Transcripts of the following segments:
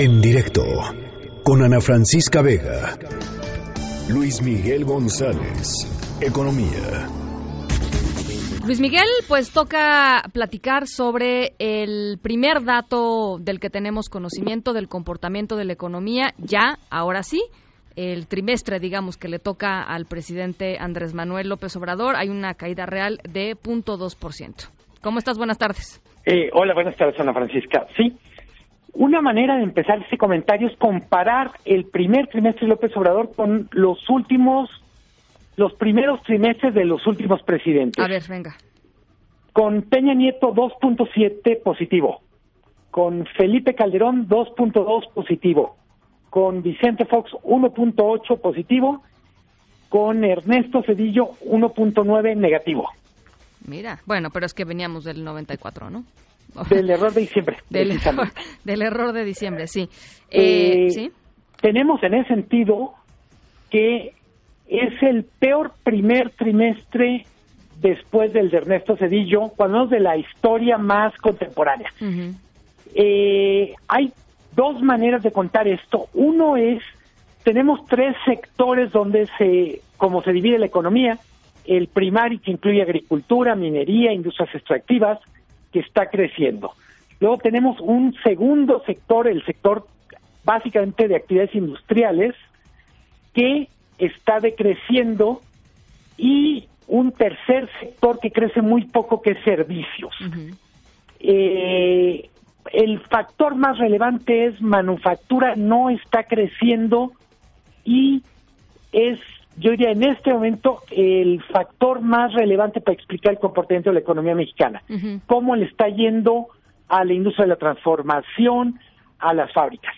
En directo con Ana Francisca Vega. Luis Miguel González. Economía. Luis Miguel, pues toca platicar sobre el primer dato del que tenemos conocimiento del comportamiento de la economía, ya, ahora sí, el trimestre, digamos, que le toca al presidente Andrés Manuel López Obrador, hay una caída real de 0.2%. ¿Cómo estás? Buenas tardes. Eh, hola, buenas tardes, Ana Francisca. Sí, una manera de empezar ese comentario es comparar el primer trimestre de López Obrador con los últimos, los primeros trimestres de los últimos presidentes. A ver, venga. Con Peña Nieto 2.7 positivo, con Felipe Calderón 2.2 positivo, con Vicente Fox 1.8 positivo, con Ernesto Cedillo 1.9 negativo. Mira, bueno, pero es que veníamos del 94, ¿no? Del error de diciembre. Del, error, del error de diciembre, sí. Eh, Eh, ¿Sí? Tenemos en ese sentido que es el peor primer trimestre después del de Ernesto Cedillo, cuando hablamos de la historia más contemporánea. Eh, hay dos maneras de contar esto. Uno es, tenemos tres sectores donde se, como se divide la economía, el primario que incluye agricultura, minería, industrias extractivas, que está creciendo. Luego tenemos un segundo sector, el sector básicamente de actividades industriales, que está decreciendo y un tercer sector que crece muy poco, que es servicios. Eh, el factor más relevante es manufactura, no está creciendo y es, yo diría, en este momento el factor más relevante para explicar el comportamiento de la economía mexicana. Cómo le está yendo a la industria de la transformación, a las fábricas.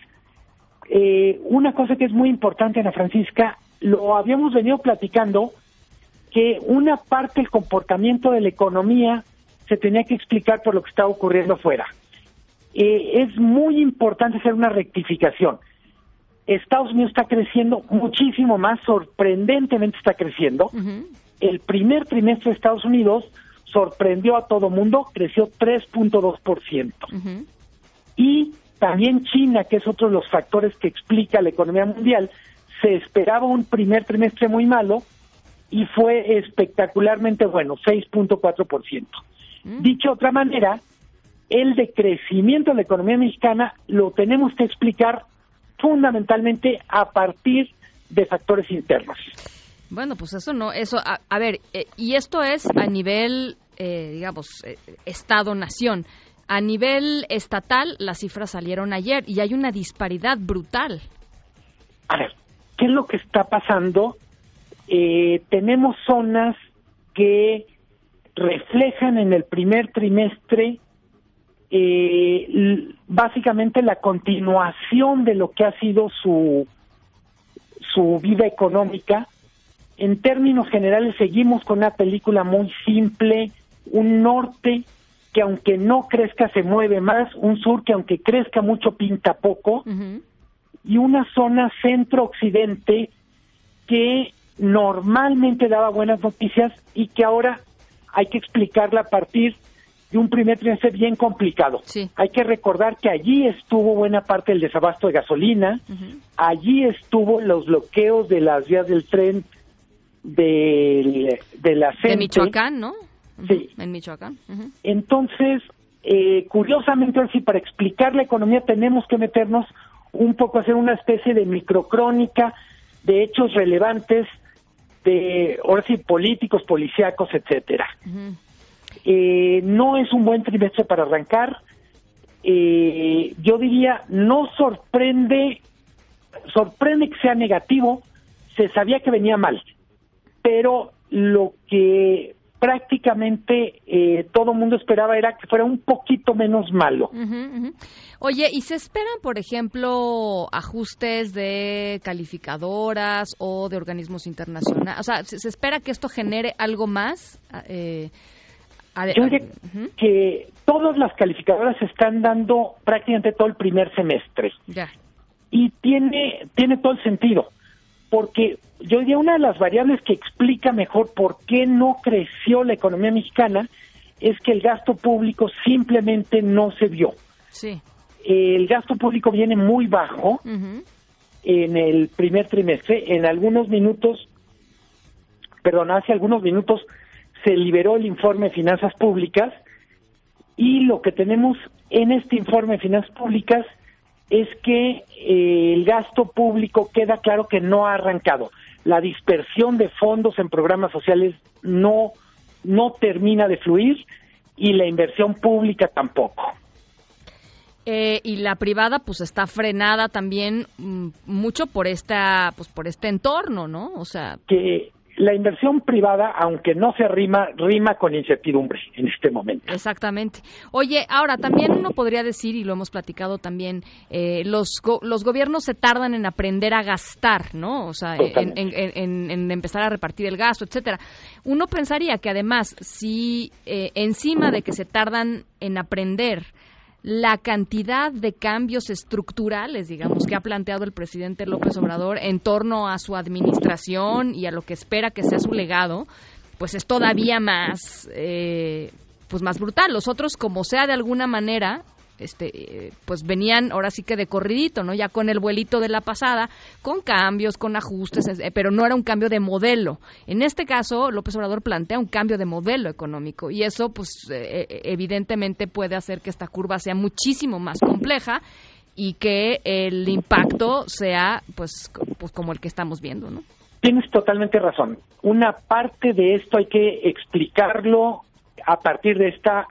Eh, una cosa que es muy importante, Ana Francisca, lo habíamos venido platicando, que una parte del comportamiento de la economía se tenía que explicar por lo que estaba ocurriendo afuera. Eh, es muy importante hacer una rectificación. Estados Unidos está creciendo muchísimo más, sorprendentemente está creciendo. El primer trimestre de Estados Unidos sorprendió a todo mundo, creció 3.2%. Ujú. Y también China, que es otro de los factores que explica la economía mundial, se esperaba un primer trimestre muy malo y fue espectacularmente bueno, 6.4%. Mm. Dicho de otra manera, el decrecimiento de la economía mexicana lo tenemos que explicar fundamentalmente a partir de factores internos. Bueno, pues eso no, eso, a, a ver, eh, y esto es a nivel, eh, digamos, eh, Estado-nación. A nivel estatal, las cifras salieron ayer y hay una disparidad brutal. A ver, ¿qué es lo que está pasando? Eh, tenemos zonas que reflejan en el primer trimestre eh, básicamente la continuación de lo que ha sido su, su vida económica. En términos generales seguimos con una película muy simple, un norte que aunque no crezca se mueve más, un sur que aunque crezca mucho pinta poco y una zona centro-occidente que normalmente daba buenas noticias y que ahora hay que explicarla a partir de un primer trimestre bien complicado. Sí. Hay que recordar que allí estuvo buena parte del desabasto de gasolina, allí estuvo los bloqueos de las vías del tren del- de la De CENTE. Michoacán, ¿no? Sí. En Michoacán. Entonces, eh, curiosamente, ahora sí, para explicar la economía tenemos que meternos un poco a hacer una especie de microcrónica de hechos relevantes de, ahora sí, políticos, policíacos, etcétera. Eh, no es un buen trimestre para arrancar. Eh, yo diría, no sorprende, sorprende que sea negativo. Se sabía que venía mal, pero lo que prácticamente eh, todo mundo esperaba era que fuera un poquito menos malo. Ujú, ujú. Oye, ¿y se esperan, por ejemplo, ajustes de calificadoras o de organismos internacionales? O sea, ¿se, espera que esto genere algo más? Eh, Yo que todas las calificadoras se están dando prácticamente todo el primer semestre. Ya. y tiene tiene todo el sentido porque yo diría una de las variables que explica mejor por qué no creció la economía mexicana es que el gasto público simplemente no se vio. Sí. el gasto público viene muy bajo en el primer trimestre. En algunos minutos, perdón, hace algunos minutos se liberó el informe de finanzas públicas y lo que tenemos en este informe de finanzas públicas es que eh, el gasto público queda claro que no ha arrancado. La dispersión de fondos en programas sociales no, no termina de fluir y la inversión pública tampoco. Eh, y la privada pues está frenada también mm, mucho por esta pues por este entorno no o sea que la inversión privada, aunque no se rima, rima con incertidumbre en este momento. Exactamente. Oye, ahora también uno podría decir, y lo hemos platicado también, eh, los, los gobiernos se tardan en aprender a gastar, ¿no? O sea, en, en, empezar a repartir el gasto, etcétera. Uno pensaría que además, si eh, encima de que se tardan en aprender, la cantidad de cambios estructurales, digamos, que ha planteado el presidente López Obrador en torno a su administración y a lo que espera que sea su legado, pues es todavía más, eh, pues más brutal. Los otros, como sea de alguna manera, este, pues venían ahora sí que de corridito, ¿no? Ya con el vuelito de la pasada, con cambios, con ajustes, eh, pero no era un cambio de modelo. En este caso, López Obrador plantea un cambio de modelo económico y eso, pues, eh, eh, evidentemente puede hacer que esta curva sea muchísimo más compleja y que el impacto sea, pues, pues como el que estamos viendo, ¿no? Tienes totalmente razón. Una parte de esto hay que explicarlo a partir de esta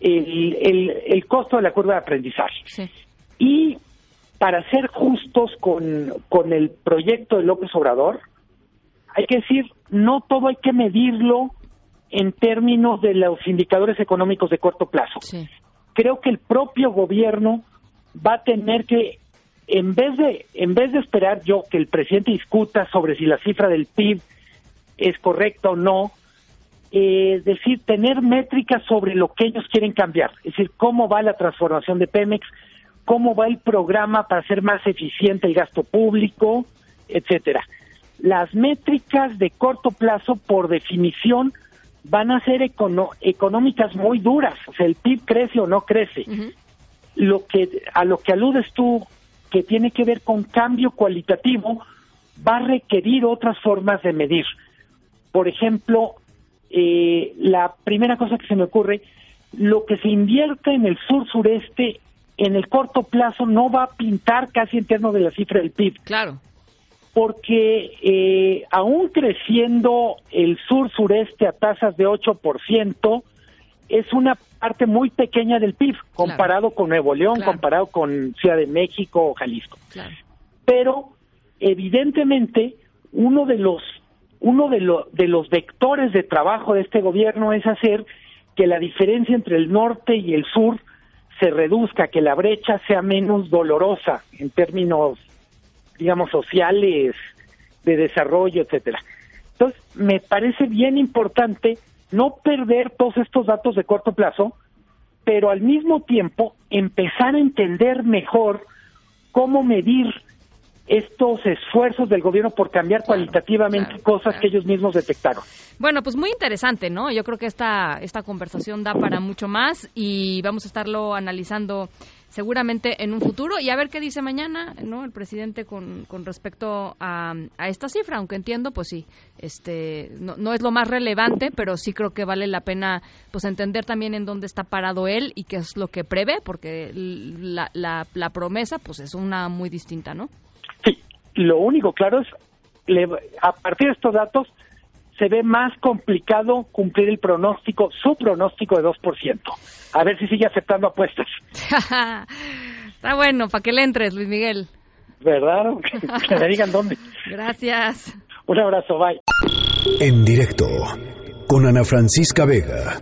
el, el, costo de la curva de aprendizaje. Y para ser justos con, con el proyecto de López Obrador, hay que decir, no todo hay que medirlo en términos de los indicadores económicos de corto plazo. Creo que el propio gobierno va a tener que, en vez de, en vez de esperar yo que el presidente discuta sobre si la cifra del PIB es correcta o no, eh, decir, tener métricas sobre lo que ellos quieren cambiar, es decir, cómo va la transformación de Pemex, cómo va el programa para hacer más eficiente el gasto público, etcétera. Las métricas de corto plazo, por definición, van a ser económicas muy duras, o sea, el PIB crece o no crece. Lo que a lo que aludes tú, que tiene que ver con cambio cualitativo, va a requerir otras formas de medir. Por ejemplo, eh, la primera cosa que se me ocurre, lo que se invierte en el sur-sureste en el corto plazo no va a pintar casi en términos de la cifra del PIB. Claro. Porque eh, aún creciendo el sur-sureste a tasas de 8%, es una parte muy pequeña del PIB comparado con Nuevo León, comparado con Ciudad de México o Jalisco. Claro. Pero evidentemente uno de los uno de, de los vectores de trabajo de este gobierno es hacer que la diferencia entre el norte y el sur se reduzca, que la brecha sea menos dolorosa en términos, digamos, sociales, de desarrollo, etcétera. Entonces, me parece bien importante no perder todos estos datos de corto plazo, pero al mismo tiempo empezar a entender mejor cómo medir estos esfuerzos del gobierno por cambiar cualitativamente cosas que ellos mismos detectaron. Bueno, pues muy interesante, ¿no? Yo creo que esta, esta conversación da para mucho más y vamos a estarlo analizando seguramente en un futuro y a ver qué dice mañana no el presidente con, con respecto a, a, esta cifra aunque entiendo pues sí este no, no, es lo más relevante pero sí creo que vale la pena pues entender también en dónde está parado él y qué es lo que prevé porque la, la, la promesa pues es una muy distinta no lo único claro es, a partir de estos datos, se ve más complicado cumplir el pronóstico, su pronóstico de 2%. A ver si sigue aceptando apuestas. Está bueno, para que le entres, Luis Miguel. ¿Verdad? que me digan dónde. Gracias. Un abrazo, bye. En directo, con Ana Francisca Vega.